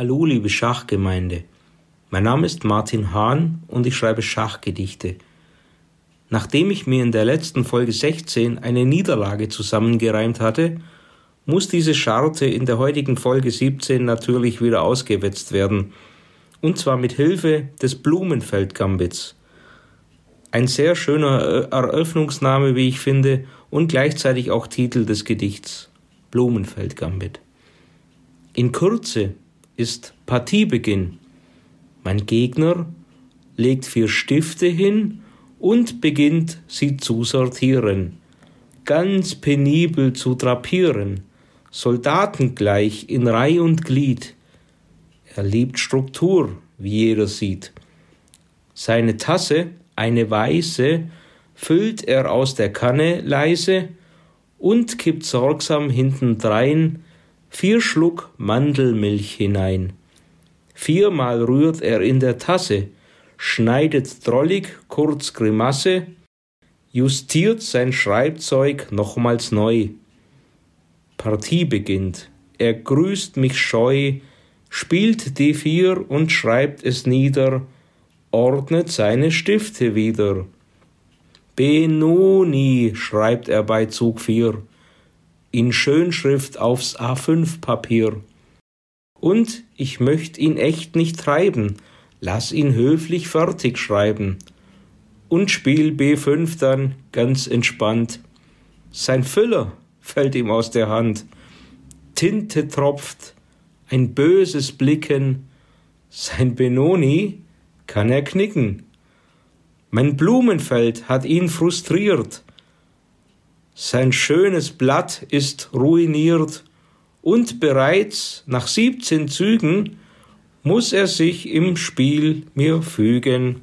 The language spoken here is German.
Hallo, liebe Schachgemeinde. Mein Name ist Martin Hahn und ich schreibe Schachgedichte. Nachdem ich mir in der letzten Folge 16 eine Niederlage zusammengereimt hatte, muss diese Scharte in der heutigen Folge 17 natürlich wieder ausgewetzt werden. Und zwar mit Hilfe des Blumenfeld-Gambits. Ein sehr schöner Eröffnungsname, wie ich finde, und gleichzeitig auch Titel des Gedichts. Blumenfeld-Gambit. In Kürze ist Partiebeginn. Mein Gegner legt vier Stifte hin und beginnt sie zu sortieren, ganz penibel zu drapieren, soldatengleich in Reih und Glied. Er liebt Struktur, wie jeder sieht. Seine Tasse, eine weiße, füllt er aus der Kanne leise und kippt sorgsam hintendrein vier Schluck Mandelmilch hinein. Viermal rührt er in der Tasse, schneidet drollig kurz Grimasse, justiert sein Schreibzeug nochmals neu. Partie beginnt, er grüßt mich scheu, spielt die vier und schreibt es nieder, ordnet seine Stifte wieder. Benoni, schreibt er bei Zug vier in Schönschrift aufs A5-Papier. Und ich möcht ihn echt nicht treiben, lass ihn höflich fertig schreiben. Und spiel B5 dann ganz entspannt. Sein Füller fällt ihm aus der Hand. Tinte tropft, ein böses Blicken. Sein Benoni kann er knicken. Mein Blumenfeld hat ihn frustriert. Sein schönes Blatt ist ruiniert und bereits nach siebzehn Zügen muss er sich im Spiel mir fügen.